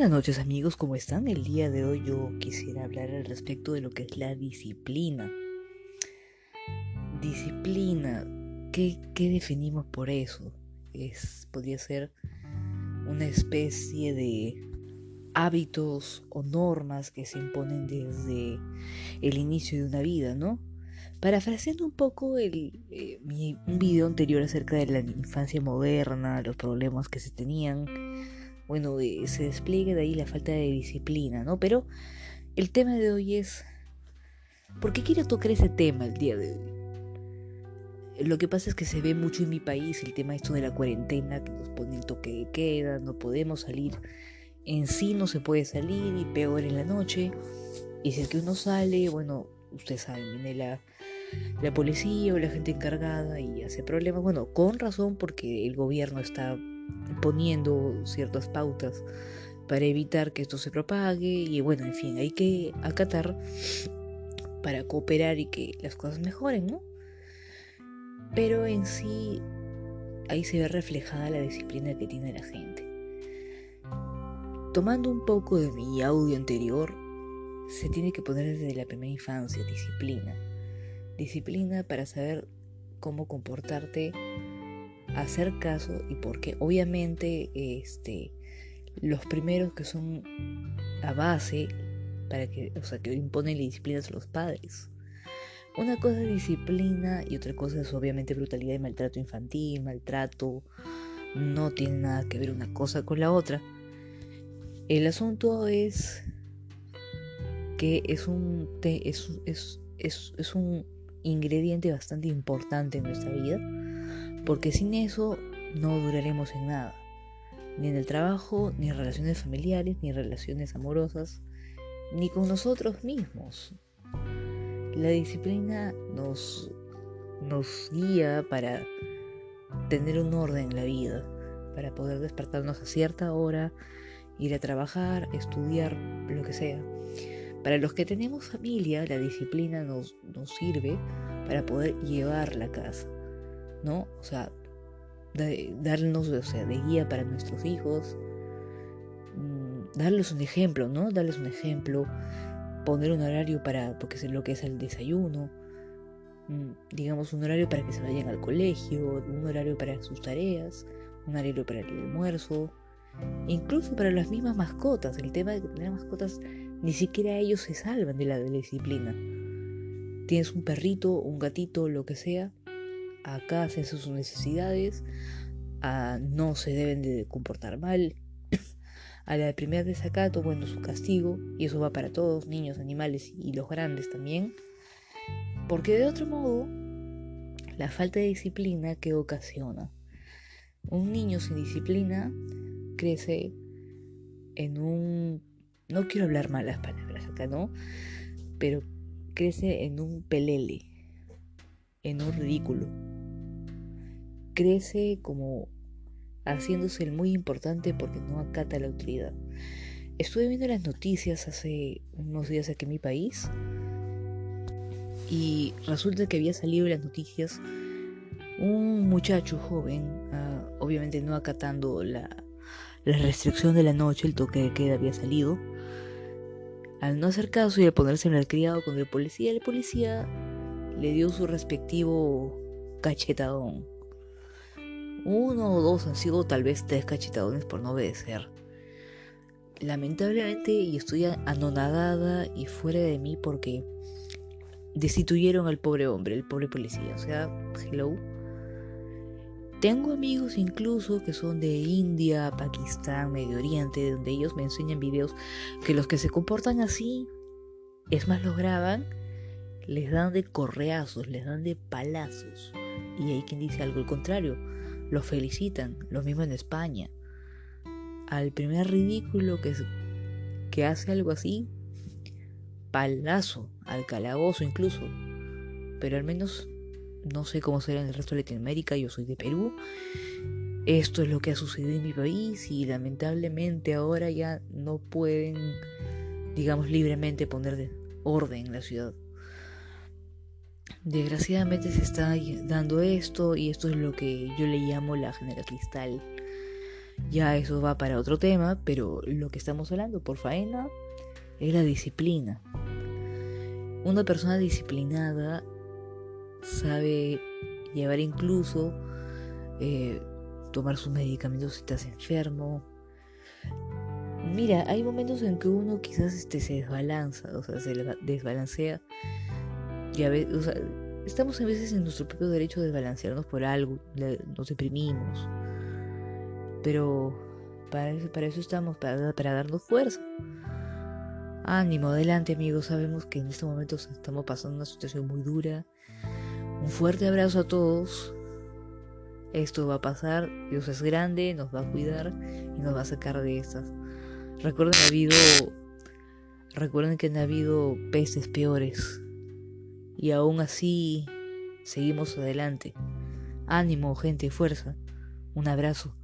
Buenas noches amigos, ¿cómo están? El día de hoy yo quisiera hablar al respecto de lo que es la disciplina. Disciplina, ¿qué, definimos por eso? Es, podría ser una especie de hábitos o normas que se imponen desde el inicio de una vida, ¿no? Parafraseando un poco el, eh, un video anterior acerca de la infancia moderna, los problemas que se tenían, bueno, eh, se despliegue de ahí la falta de disciplina, ¿no? Pero el tema de hoy es, ¿por qué quiero tocar ese tema el día de hoy? Lo que pasa es que se ve mucho en mi país el tema esto de la cuarentena, que nos pone el toque de queda, no podemos salir, en sí no se puede salir y peor en la noche. Y si es que uno sale, bueno, ustedes saben, viene la, la policía o la gente encargada y hace problemas. Bueno, con razón porque el gobierno está poniendo ciertas pautas para evitar que esto se propague y bueno, en fin, hay que acatar para cooperar y que las cosas mejoren, ¿no? Pero en sí ahí se ve reflejada la disciplina que tiene la gente. Tomando un poco de mi audio anterior, se tiene que poner desde la primera infancia disciplina. Disciplina para saber cómo comportarte hacer caso y porque obviamente este los primeros que son a base para que o sea que imponen la disciplina son los padres. Una cosa es disciplina y otra cosa es obviamente brutalidad y maltrato infantil maltrato no tiene nada que ver una cosa con la otra. El asunto es que es un es, es, es, es un ingrediente bastante importante en nuestra vida porque sin eso no duraremos en nada, ni en el trabajo, ni en relaciones familiares, ni relaciones amorosas, ni con nosotros mismos. La disciplina nos, nos guía para tener un orden en la vida, para poder despertarnos a cierta hora, ir a trabajar, estudiar, lo que sea. Para los que tenemos familia, la disciplina nos, nos sirve para poder llevar la casa. ¿No? O sea, darnos, o sea, de guía para nuestros hijos, mm, darles un ejemplo, ¿no? Darles un ejemplo, poner un horario para, porque es lo que es el desayuno, mm, digamos un horario para que se vayan al colegio, un horario para sus tareas, un horario para el almuerzo, incluso para las mismas mascotas, el tema de tener mascotas, ni siquiera ellos se salvan de la, de la disciplina. Tienes un perrito, un gatito, lo que sea, acá hacen sus necesidades, no se deben de comportar mal. A la primera desacato, bueno, su castigo, y eso va para todos, niños, animales y los grandes también. Porque de otro modo, la falta de disciplina que ocasiona. Un niño sin disciplina crece en un... No quiero hablar malas palabras acá, ¿no? Pero crece en un pelele, en un ridículo crece como haciéndose el muy importante porque no acata la autoridad. Estuve viendo las noticias hace unos días aquí en mi país y resulta que había salido en las noticias un muchacho joven, ah, obviamente no acatando la, la restricción de la noche, el toque de queda había salido. Al no hacer caso y al ponerse en el criado con el policía, el policía le dio su respectivo cachetadón. Uno o dos han sido tal vez tres cachetadones por no obedecer. Lamentablemente, y estoy anonadada y fuera de mí porque destituyeron al pobre hombre, el pobre policía. O sea, hello. Tengo amigos incluso que son de India, Pakistán, Medio Oriente, donde ellos me enseñan videos que los que se comportan así, es más, los graban, les dan de correazos, les dan de palazos. Y hay quien dice algo al contrario lo felicitan, lo mismo en España. Al primer ridículo que, que hace algo así, palazo, al calabozo incluso. Pero al menos no sé cómo será en el resto de Latinoamérica, yo soy de Perú. Esto es lo que ha sucedido en mi país y lamentablemente ahora ya no pueden, digamos, libremente poner orden en la ciudad. Desgraciadamente se está dando esto y esto es lo que yo le llamo la genera cristal. Ya eso va para otro tema, pero lo que estamos hablando por faena es la disciplina. Una persona disciplinada sabe llevar incluso eh, tomar sus medicamentos si estás enfermo. Mira, hay momentos en que uno quizás este, se desbalanza, o sea, se desbalancea. Estamos a veces en nuestro propio derecho de desbalancearnos por algo, nos deprimimos. Pero para eso, para eso estamos, para, para darnos fuerza. Ánimo, adelante amigos, sabemos que en este momento estamos pasando una situación muy dura. Un fuerte abrazo a todos. Esto va a pasar, Dios es grande, nos va a cuidar y nos va a sacar de estas. Recuerden que ha habido recuerden que han habido peces peores y aún así seguimos adelante. Ánimo, gente, fuerza. Un abrazo.